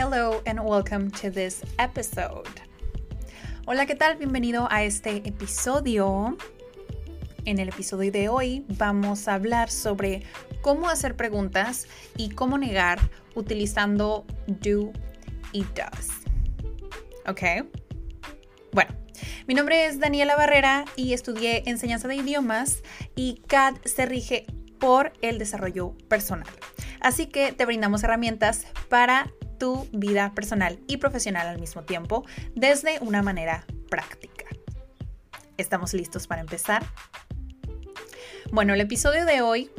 Hello and welcome to this episode. Hola, ¿qué tal? Bienvenido a este episodio. En el episodio de hoy vamos a hablar sobre cómo hacer preguntas y cómo negar utilizando do y does. ¿Ok? Bueno, mi nombre es Daniela Barrera y estudié enseñanza de idiomas y CAD se rige por el desarrollo personal. Así que te brindamos herramientas para tu vida personal y profesional al mismo tiempo desde una manera práctica. ¿Estamos listos para empezar? Bueno, el episodio de hoy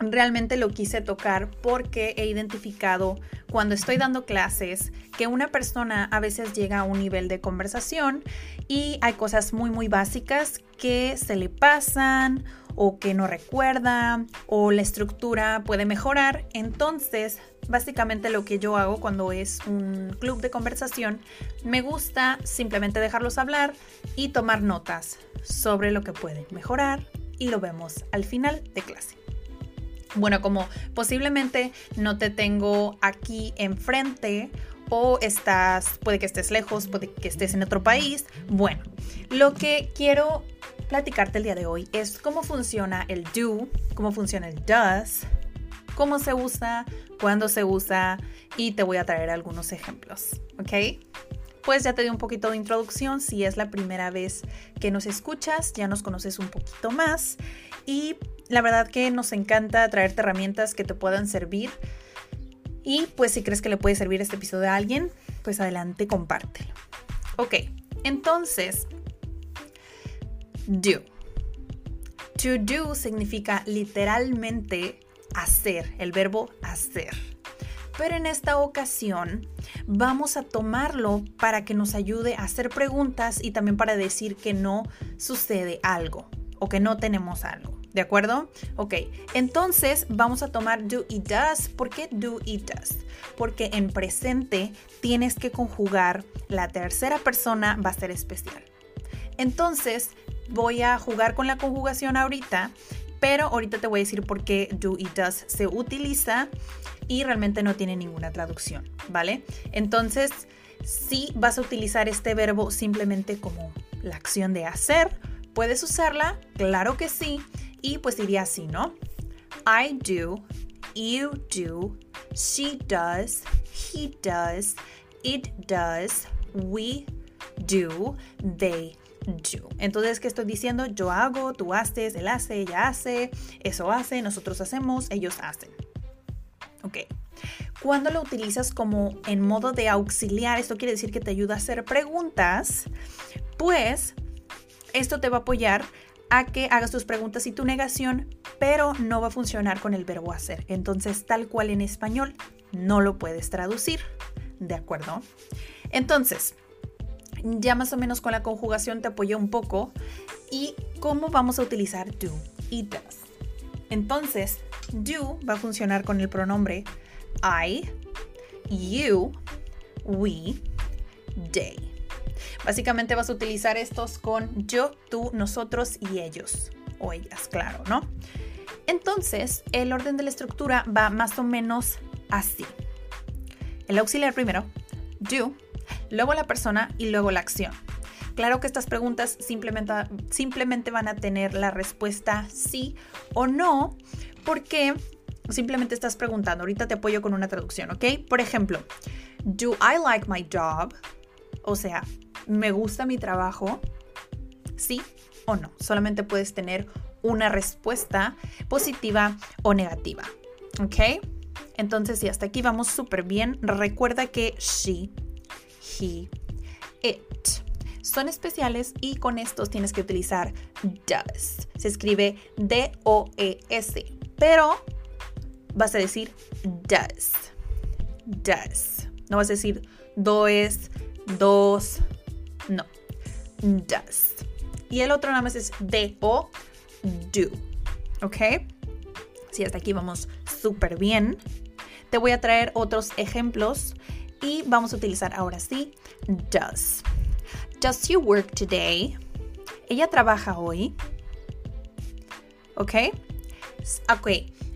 realmente lo quise tocar porque he identificado cuando estoy dando clases que una persona a veces llega a un nivel de conversación y hay cosas muy muy básicas que se le pasan o que no recuerda o la estructura puede mejorar. Entonces, básicamente lo que yo hago cuando es un club de conversación, me gusta simplemente dejarlos hablar y tomar notas sobre lo que pueden mejorar y lo vemos al final de clase. Bueno, como posiblemente no te tengo aquí enfrente o estás, puede que estés lejos, puede que estés en otro país. Bueno, lo que quiero platicarte el día de hoy es cómo funciona el do, cómo funciona el does, cómo se usa, cuándo se usa y te voy a traer algunos ejemplos, ¿ok? Pues ya te di un poquito de introducción, si es la primera vez que nos escuchas, ya nos conoces un poquito más y la verdad que nos encanta traerte herramientas que te puedan servir y pues si crees que le puede servir este episodio a alguien, pues adelante, compártelo. Ok, entonces, do. To do significa literalmente hacer, el verbo hacer. Pero en esta ocasión vamos a tomarlo para que nos ayude a hacer preguntas y también para decir que no sucede algo o que no tenemos algo. ¿De acuerdo? Ok, entonces vamos a tomar do y does. ¿Por qué do y does? Porque en presente tienes que conjugar la tercera persona va a ser especial. Entonces voy a jugar con la conjugación ahorita, pero ahorita te voy a decir por qué do y does se utiliza y realmente no tiene ninguna traducción, ¿vale? Entonces, si vas a utilizar este verbo simplemente como la acción de hacer, puedes usarla, claro que sí, y pues diría así, ¿no? I do, you do, she does, he does, it does, we do, they Entonces, ¿qué estoy diciendo? Yo hago, tú haces, él hace, ella hace, eso hace, nosotros hacemos, ellos hacen. Ok. Cuando lo utilizas como en modo de auxiliar, esto quiere decir que te ayuda a hacer preguntas, pues esto te va a apoyar a que hagas tus preguntas y tu negación, pero no va a funcionar con el verbo hacer. Entonces, tal cual en español, no lo puedes traducir. ¿De acuerdo? Entonces, ya más o menos con la conjugación te apoyé un poco. ¿Y cómo vamos a utilizar do y? Entonces, do va a funcionar con el pronombre I, you, we, they. Básicamente vas a utilizar estos con yo, tú, nosotros y ellos o ellas, claro, ¿no? Entonces, el orden de la estructura va más o menos así. El auxiliar primero, do, luego la persona y luego la acción. Claro que estas preguntas simplemente, simplemente van a tener la respuesta sí o no, porque simplemente estás preguntando. Ahorita te apoyo con una traducción, ¿ok? Por ejemplo, do I like my job? O sea, ¿me gusta mi trabajo? ¿Sí o no? Solamente puedes tener una respuesta positiva o negativa. ¿Ok? Entonces, si hasta aquí vamos súper bien. Recuerda que she, it. Son especiales y con estos tienes que utilizar does. Se escribe D-O-E-S, pero vas a decir does. Does. No vas a decir does, dos, no. Does. Y el otro nada más es D-O, do. ¿Ok? Si hasta aquí vamos súper bien. Te voy a traer otros ejemplos y vamos a utilizar ahora sí does. Does she work today? Ella trabaja hoy. ¿Ok? Ok.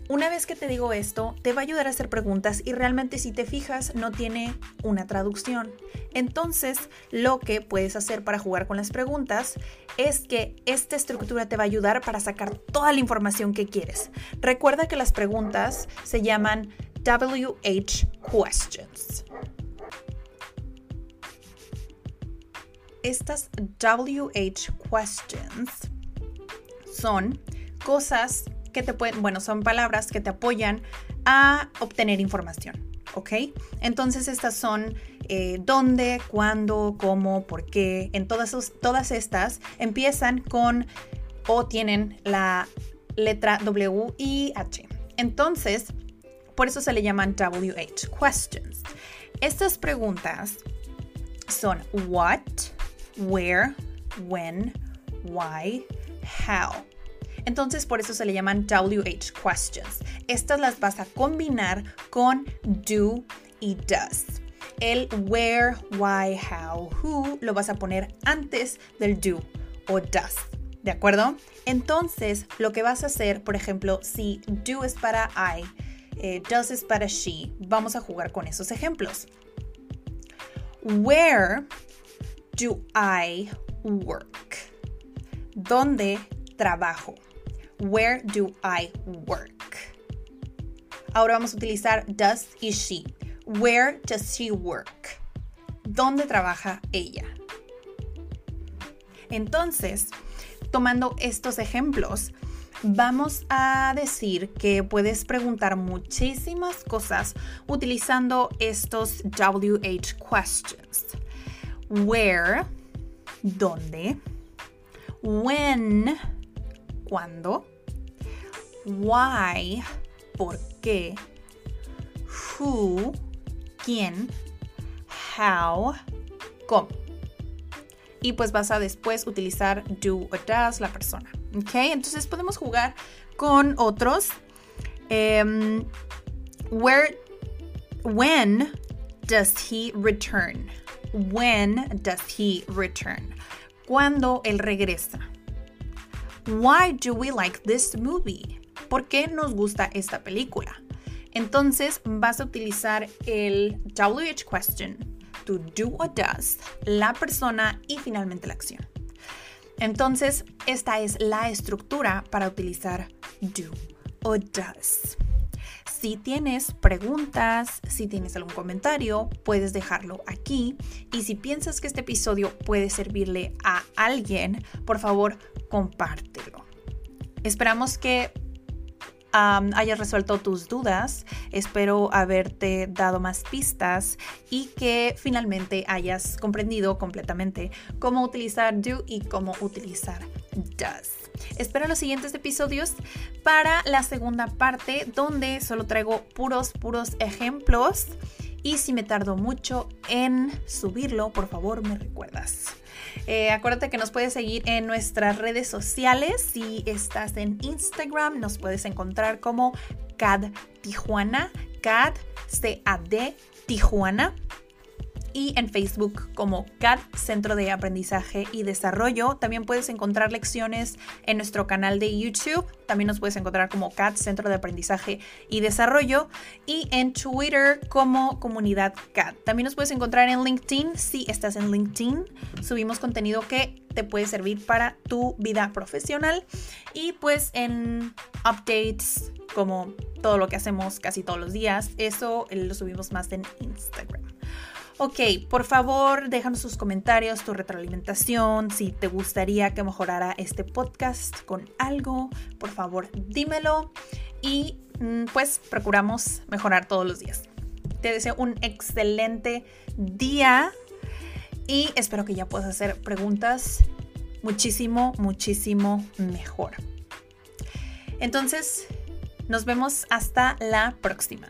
Una vez que te digo esto, te va a ayudar a hacer preguntas y realmente si te fijas no tiene una traducción. Entonces, lo que puedes hacer para jugar con las preguntas es que esta estructura te va a ayudar para sacar toda la información que quieres. Recuerda que las preguntas se llaman WH questions. Estas WH questions son cosas que te pueden, bueno, son palabras que te apoyan a obtener información, ¿ok? Entonces estas son eh, dónde, cuándo, cómo, por qué. En todas, todas estas empiezan con o tienen la letra W y H. Entonces, por eso se le llaman WH questions. Estas preguntas son what, where, when, why, how. Entonces por eso se le llaman WH questions. Estas las vas a combinar con do y does. El where, why, how, who lo vas a poner antes del do o does. ¿De acuerdo? Entonces, lo que vas a hacer, por ejemplo, si do es para I, eh, does es para she. Vamos a jugar con esos ejemplos. Where do I work? ¿Dónde trabajo? Where do I work? Ahora vamos a utilizar does y she. Where does she work? ¿Dónde trabaja ella? Entonces, tomando estos ejemplos, vamos a decir que puedes preguntar muchísimas cosas utilizando estos WH questions. Where, ¿dónde? When, ¿cuándo? Why, ¿por qué? Who, ¿quién? How, ¿cómo? Y pues vas a después utilizar do o does la persona. ¿Ok? Entonces podemos jugar con otros. Um, where, when does he return? When does he return? Cuando él regresa. Why do we like this movie? ¿Por qué nos gusta esta película? Entonces vas a utilizar el WH question, to do or does, la persona y finalmente la acción. Entonces, esta es la estructura para utilizar do o does. Si tienes preguntas, si tienes algún comentario, puedes dejarlo aquí. Y si piensas que este episodio puede servirle a alguien, por favor, compártelo. Esperamos que hayas resuelto tus dudas. Espero haberte dado más pistas y que finalmente hayas comprendido completamente cómo utilizar do y cómo utilizar does. Espero los siguientes episodios para la segunda parte donde solo traigo puros, puros ejemplos. Y si me tardo mucho en subirlo, por favor me recuerdas. Eh, acuérdate que nos puedes seguir en nuestras redes sociales. Si estás en Instagram, nos puedes encontrar como CAD Tijuana, CAD, C-A-D, Tijuana y en Facebook como CAD Centro de Aprendizaje y Desarrollo. También puedes encontrar lecciones en nuestro canal de YouTube. También nos puedes encontrar como CAD Centro de Aprendizaje y Desarrollo y en Twitter como Comunidad CAD. También nos puedes encontrar en LinkedIn si estás en LinkedIn. Subimos contenido que te puede servir para tu vida profesional y pues en updates como todo lo que hacemos casi todos los días, eso lo subimos más en Instagram. Ok, por favor, déjanos sus comentarios, tu retroalimentación, si te gustaría que mejorara este podcast con algo, por favor, dímelo y mm, pues procuramos mejorar todos los días. Te deseo un excelente día y espero que ya puedas hacer preguntas muchísimo, muchísimo mejor. Entonces, nos vemos hasta la próxima.